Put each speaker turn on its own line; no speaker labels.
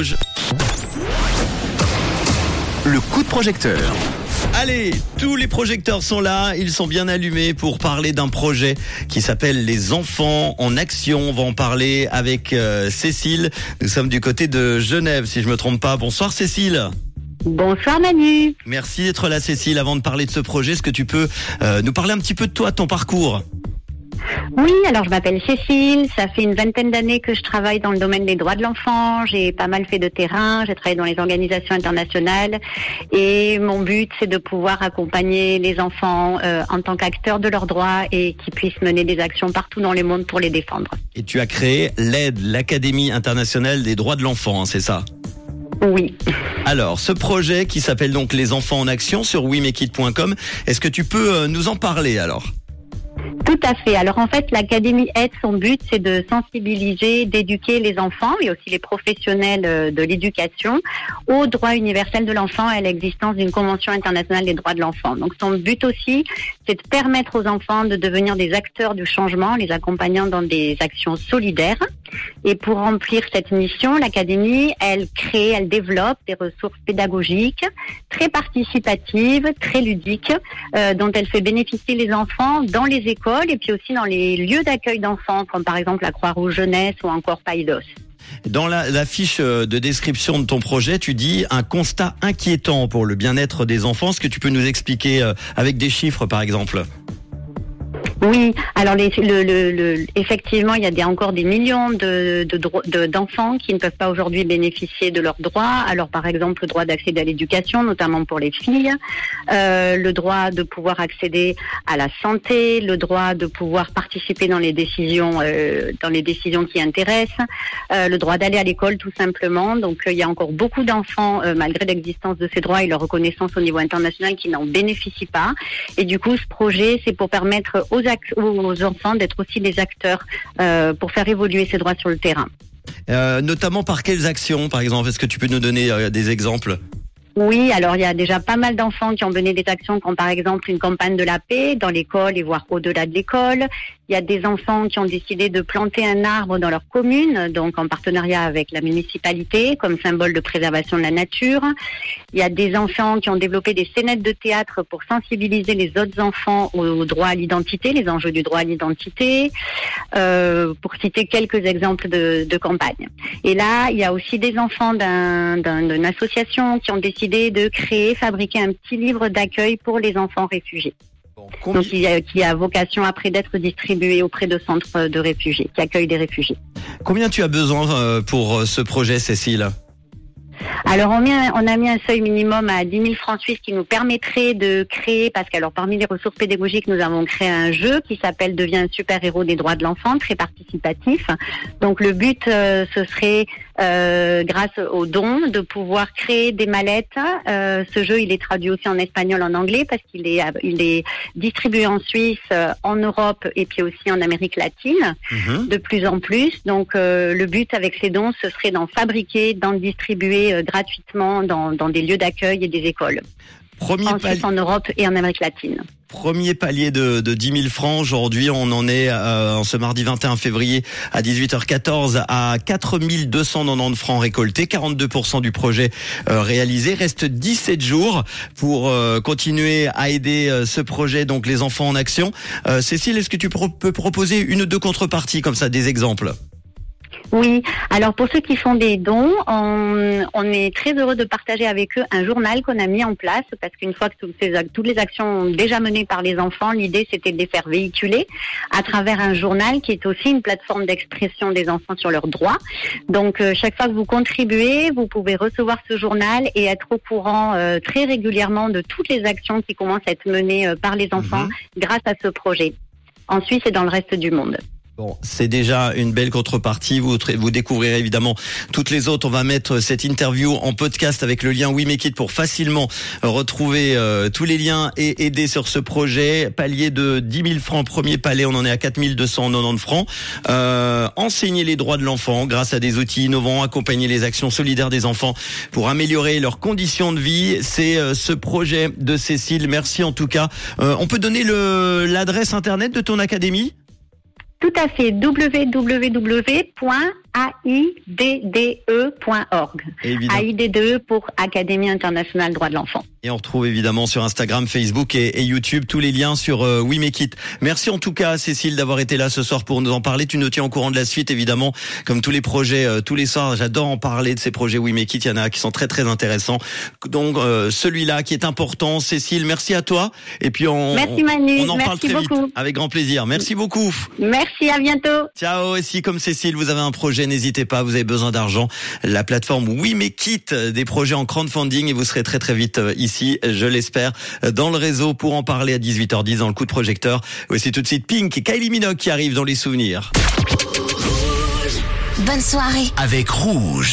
Rouge.
Le coup de projecteur.
Allez, tous les projecteurs sont là, ils sont bien allumés pour parler d'un projet qui s'appelle Les enfants en action. On va en parler avec euh, Cécile. Nous sommes du côté de Genève, si je me trompe pas. Bonsoir Cécile.
Bonsoir Manu.
Merci d'être là Cécile. Avant de parler de ce projet, est-ce que tu peux euh, nous parler un petit peu de toi, de ton parcours?
Oui, alors je m'appelle Cécile. Ça fait une vingtaine d'années que je travaille dans le domaine des droits de l'enfant. J'ai pas mal fait de terrain. J'ai travaillé dans les organisations internationales. Et mon but, c'est de pouvoir accompagner les enfants euh, en tant qu'acteurs de leurs droits et qu'ils puissent mener des actions partout dans le monde pour les défendre.
Et tu as créé l'AIDE, l'Académie internationale des droits de l'enfant, hein, c'est ça?
Oui.
Alors, ce projet qui s'appelle donc Les enfants en action sur wimekit.com, est-ce que tu peux euh, nous en parler alors?
Tout à fait. Alors en fait, l'Académie Aide, son but, c'est de sensibiliser, d'éduquer les enfants et aussi les professionnels euh, de l'éducation au droit universel de l'enfant et à l'existence d'une Convention internationale des droits de l'enfant. Donc son but aussi, c'est de permettre aux enfants de devenir des acteurs du changement, les accompagnant dans des actions solidaires. Et pour remplir cette mission, l'Académie, elle crée, elle développe des ressources pédagogiques très participatives, très ludiques, euh, dont elle fait bénéficier les enfants dans les écoles et puis aussi dans les lieux d'accueil d'enfants, comme par exemple la Croix-Rouge Jeunesse ou encore Païdos.
Dans la, fiche euh, de description de ton projet, tu dis un constat inquiétant pour le bien-être des enfants. Est-ce que tu peux nous expliquer euh, avec des chiffres, par exemple?
Oui, alors les, le, effectivement, il y a encore des millions d'enfants qui ne peuvent pas aujourd'hui bénéficier de leurs droits. Alors par exemple, le droit d'accéder à l'éducation, notamment pour les filles, euh, le droit de pouvoir accéder à la santé, le droit de pouvoir participer dans les décisions, euh, dans les décisions qui intéressent, euh, le droit d'aller à l'école tout simplement. Donc il y a encore beaucoup d'enfants, malgré l'existence de ces droits et leur reconnaissance au niveau international, qui n'en bénéficient pas. Et du coup, ce projet, c'est pour permettre aux, aux enfants d'être aussi des acteurs euh, pour faire évoluer ces droits sur le terrain.
Euh, Notamment par quelles actions, par exemple? Est-ce que tu peux nous donner euh, des exemples?
Oui, alors il y a déjà pas mal d'enfants qui ont mené des actions comme par exemple une campagne de la paix dans l'école et voire au-delà de l'école. Il y a des enfants qui ont décidé de planter un arbre dans leur commune, donc en partenariat avec la municipalité, comme symbole de préservation de la nature. Il y a des enfants qui ont développé des scénettes de théâtre pour sensibiliser les autres enfants au droit à l'identité, les enjeux du droit à l'identité, euh, pour citer quelques exemples de, de campagnes. Et là, il y a aussi des enfants d'un- d'un- d'une association qui ont décidé de créer, fabriquer un petit livre d'accueil pour les enfants réfugiés. Donc, il a- qui a vocation après d'être distribué auprès de centres de réfugiés, qui accueillent des réfugiés.
Combien tu as besoin euh, pour euh, ce projet, Cécile?
Alors, on, met un- on a mis un seuil minimum à 10 000 francs suisses qui nous permettrait de créer, parce que alors, parmi les ressources pédagogiques, nous avons créé un jeu qui s'appelle Deviens un super-héros des droits de l'enfant, très participatif. Donc, le but, euh, ce serait, euh, grâce aux dons, de pouvoir créer des mallettes. Euh, ce jeu, il est traduit aussi en espagnol, en anglais, parce qu'il est, il est distribué en Suisse, en Europe et puis aussi en Amérique latine
Mhm.
de plus en plus. Donc le but avec ces dons, ce serait d'en fabriquer, d'en distribuer euh, gratuitement dans, dans des lieux d'accueil et des écoles,
Premier,
en en Europe et en Amérique latine.
premier palier de, de 10 000 francs. Aujourd'hui, on en est euh, en ce mardi 21 février à 18h14 à 4 290 francs récoltés, 42% du projet euh, réalisé. Reste 17 jours pour euh, continuer à aider euh, ce projet, donc les enfants en action. Euh, Cécile, est-ce que tu pro- peux proposer une ou deux contreparties comme ça, des exemples?
Oui, alors pour ceux qui font des dons, on, on est très heureux de partager avec eux un journal qu'on a mis en place parce qu'une fois que toutes, ces, toutes les actions déjà menées par les enfants, l'idée c'était de les faire véhiculer à travers un journal qui est aussi une plateforme d'expression des enfants sur leurs droits. Donc euh, chaque fois que vous contribuez, vous pouvez recevoir ce journal et être au courant euh, très régulièrement de toutes les actions qui commencent à être menées euh, par les enfants
Mhm.
grâce à ce projet. En Suisse et dans le reste du monde.
C'est déjà une belle contrepartie. Vous, découvrirez évidemment toutes les autres. On va mettre cette interview en podcast avec le lien We Make It pour facilement retrouver euh, tous les liens et aider sur ce projet. Palier de 10 000 francs, premier palier, on en est à 4 290 francs. Euh, enseigner les droits de l'enfant grâce à des outils innovants, accompagner les actions solidaires des enfants pour améliorer leurs conditions de vie. C'est euh, ce projet de Cécile. Merci en tout cas. Euh, on peut donner l'adresse internet de ton académie?
Tout à fait. AIDDE.org.
Évidemment.
AIDDE pour Académie internationale droit de l'enfant.
Et on retrouve évidemment sur Instagram, Facebook et, et YouTube tous les liens sur euh, We Make It. Merci en tout cas Cécile d'avoir été là ce soir pour nous en parler. Tu nous tiens au courant de la suite évidemment, comme tous les projets, euh, tous les soirs. J'adore en parler de ces projets We Make It. Il y en a qui sont très très intéressants. Donc euh, celui-là qui est important. Cécile, merci à toi. Et puis on,
Merci Manu,
on en
merci
parle très
beaucoup.
vite. Avec grand plaisir. Merci beaucoup.
Merci, à bientôt.
Ciao. Et si comme Cécile, vous avez un projet, n'hésitez pas. Vous avez besoin d'argent. La plateforme We Make It, des projets en crowdfunding et vous serez très très vite euh, ici, je l'espère, dans le réseau pour en parler à 18h10 dans le coup de projecteur. Voici tout de suite Pink et Kylie Minogue qui arrivent dans les souvenirs.
Bonne soirée.
Avec Rouge.